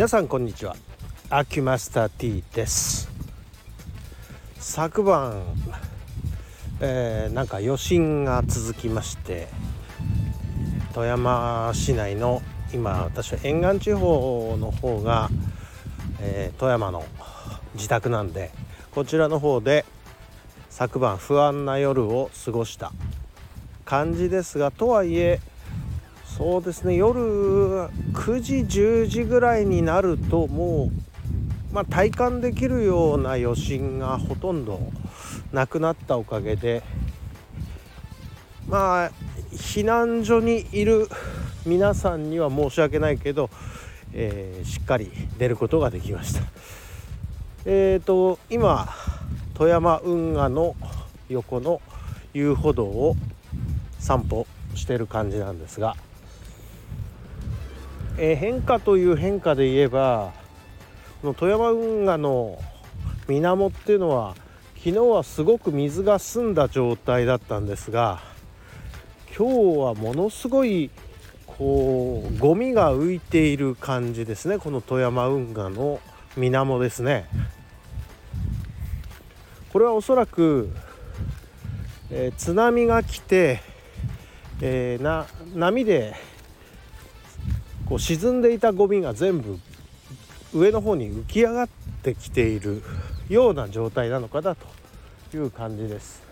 皆さんこんにちは。アキュマスター T です。昨晩、えー、なんか余震が続きまして富山市内の今私は沿岸地方の方が、えー、富山の自宅なんでこちらの方で昨晩不安な夜を過ごした感じですがとはいえそうですね夜9時10時ぐらいになるともう、まあ、体感できるような余震がほとんどなくなったおかげでまあ避難所にいる皆さんには申し訳ないけど、えー、しっかり出ることができました。えーと今富山運河の横の遊歩道を散歩してる感じなんですが、えー、変化という変化で言えばこの富山運河の水面っていうのは昨日はすごく水が澄んだ状態だったんですが今日はものすごいこうゴミが浮いている感じですね。この富山運河の水面ですね。これはおそらく、えー、津波が来て、えー、な波でこう沈んでいたゴミが全部上の方に浮き上がってきているような状態なのかなという感じです。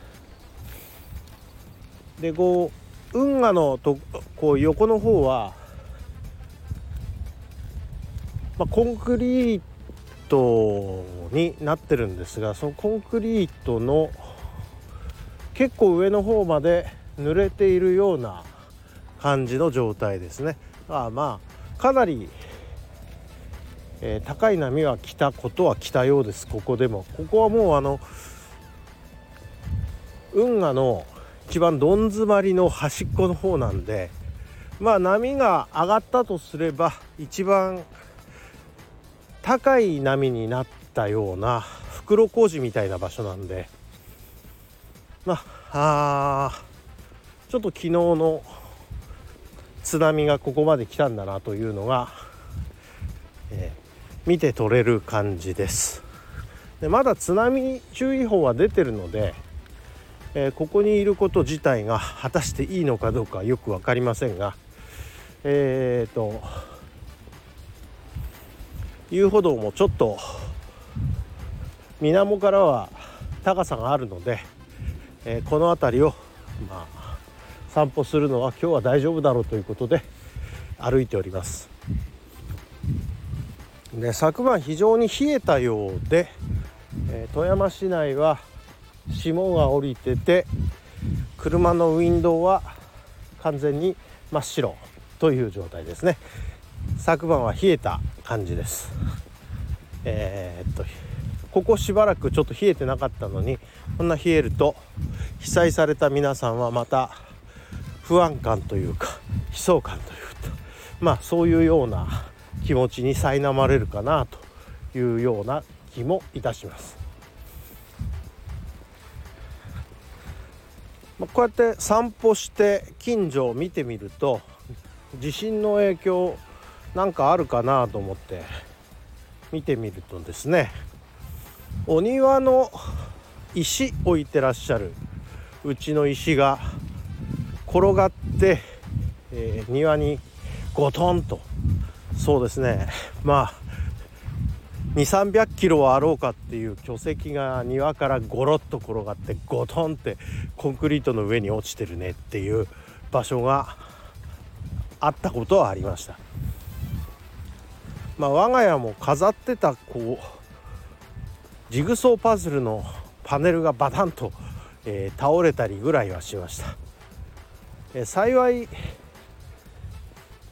でこう運河のとこう横の方は、まあ、コンクリートになってるんですがそのコンクリートの結構上の方まで濡れているような感じの状態ですね。あまあかなり、えー、高い波は来たことは来たようです。ここでも。ここはもうあの運河の一番どん詰まりの端っこの方なんでまあ波が上がったとすれば一番高い波になったような袋小路みたいな場所なんでまあちょっと昨日の津波がここまで来たんだなというのが、えー、見て取れる感じです。でまだ津波注意報は出てるので、えー、ここにいること自体が果たしていいのかどうかよく分かりませんがえっ、ー、と遊歩道もちょっと水面からは高さがあるので、えー、この辺りを、まあ、散歩するのは今日は大丈夫だろうということで歩いております。で昨晩非常に冷えたようで、えー、富山市内は霜が降りてて車のウィンドウは完全に真っ白という状態ですね。昨晩は冷えた感じですえー、っとここしばらくちょっと冷えてなかったのにこんな冷えると被災された皆さんはまた不安感というか悲壮感というかまあそういうような気持ちに苛まれるかなというような気もいたします。こうやって散歩して近所を見てみると地震の影響なんかあるかなと思って見てみるとですねお庭の石置いてらっしゃるうちの石が転がって、えー、庭にゴトンと。そうですね。まあ2 3 0 0キロはあろうかっていう巨石が庭からゴロッと転がってゴトンってコンクリートの上に落ちてるねっていう場所があったことはありました。まあ、我が家も飾ってたこうジグソーパズルのパネルがバタンと、えー、倒れたりぐらいはしました、え、幸い、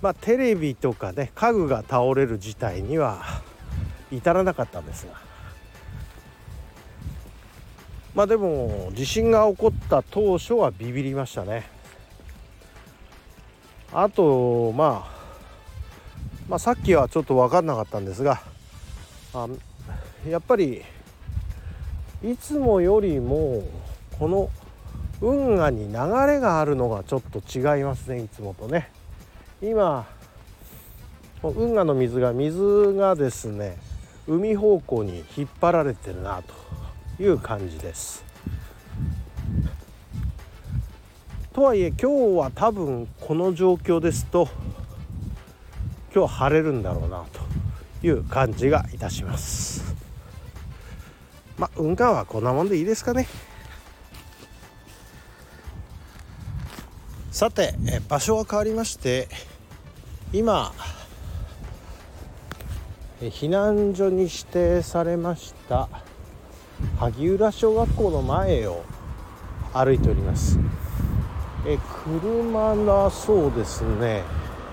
まあ、テレビとかね家具が倒れる事態には至らなかったんですが。まあでも地震が起こった当初はビビりましたね。あとまあまあ、さっきはちょっと分かんなかったんですがあやっぱりいつもよりもこの運河に流れがあるのがちょっと違いますねいつもとね。今運河の水が水がですね海方向に引っ張られてるなという感じです。とはいえ今日は多分この状況ですと今日晴れるんだろうなという感じがいたします。まあ運河はこんなもんでいいですかね。さて場所は変わりまして今避難所に指定されました萩浦小学校の前を歩いております。え車がそうですね、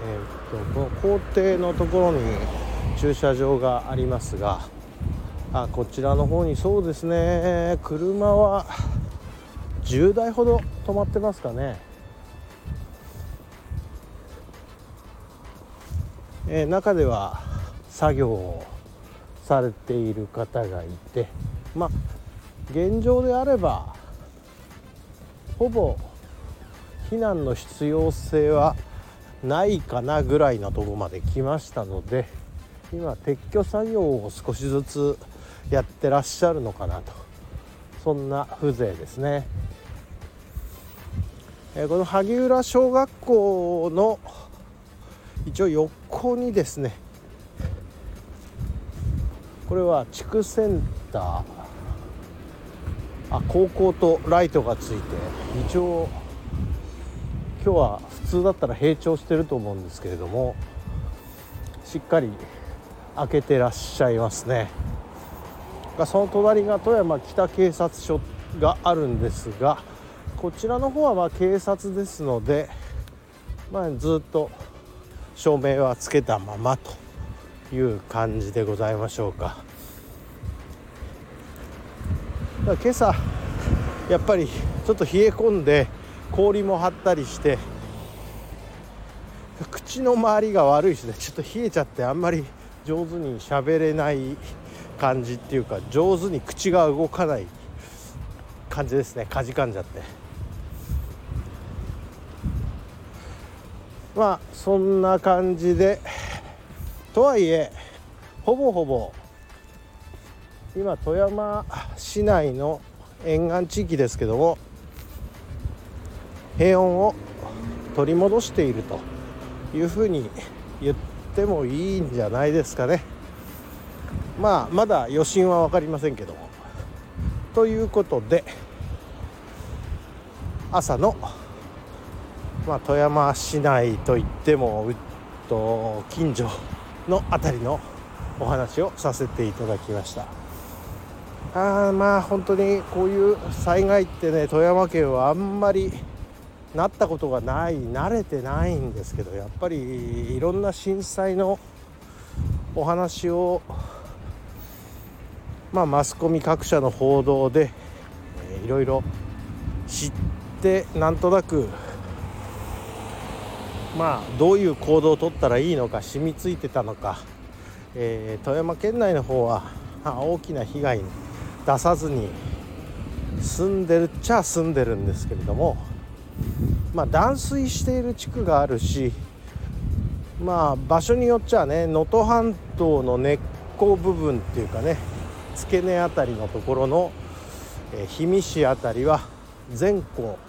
えー、っとこの校庭のところに駐車場がありますがあこちらの方にそうですね。車は10台ほど止まってますかね、えー、中では作業をされている方がいてまあ現状であればほぼ避難の必要性はないかなぐらいのとこまで来ましたので今撤去作業を少しずつやってらっしゃるのかなとそんな風情ですね。えこの萩浦小学校の一応横にですねこれは地区センターあ高校とライトがついて一応今日は普通だったら閉庁してると思うんですけれどもしっかり開けてらっしゃいますね。その隣が富山北警察署があるんですがこちらの方はま警察ですので、まあ、ずっと照明はつけたままという感じでございましょうか。今朝やっぱりちょっと冷え込んで氷も張ったりして口の周りが悪いしねちょっと冷えちゃってあんまり上手に喋れない感じっていうか上手に口が動かない感じですね。かじかんじゃって。まあそんな感じでとはいえほぼほぼ今富山市内の沿岸地域ですけども平穏を取り戻しているというふうに言ってもいいんじゃないですかね。まあまだ余震は分かりませんけども。ということで朝の、まあ、富山市内といってもうっと近所の辺りのお話をさせていただきました。あまあ本当にこういう災害ってね富山県はあんまりなったことがない慣れてないんですけどやっぱりいろんな震災のお話をまあマスコミ各社の報道で、えいろいろ知ってなんとなくまあどういう行動をとったらいいのか染みついてたのか、えー、富山県内の方は大きな被害に出さずに住んでるっちゃ住んでるんですけれどもまあ、断水している地区があるしまあ場所によっちゃね能登半島の根っこ部分っていうかね付け根辺りのところの、え氷見市辺りは全校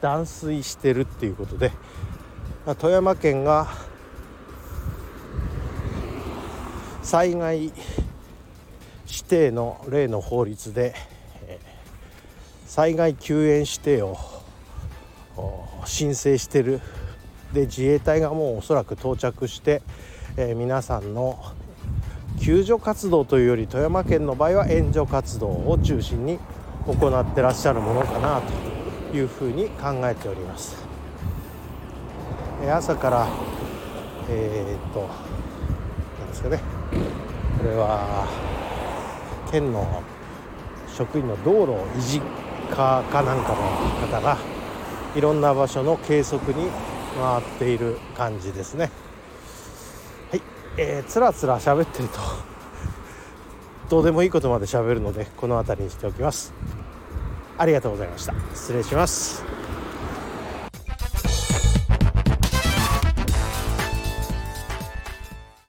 断水してるっていうことで、富山県が災害指定の例の法律で、災害救援指定を申請してるで自衛隊がもうおそらく到着して、えー、皆さんの救助活動というより富山県の場合は援助活動を中心に行ってらっしゃるものかなというふうに考えております。朝からえー、っとなんですかね。これは県の職員の道路維持課かなんかの方がいろんな場所の計測に回っている感じですね。はい、えー、つらつら喋ってると どうでもいいことまで喋るのでこの辺りにしておきます。ありがとうございました。失礼します。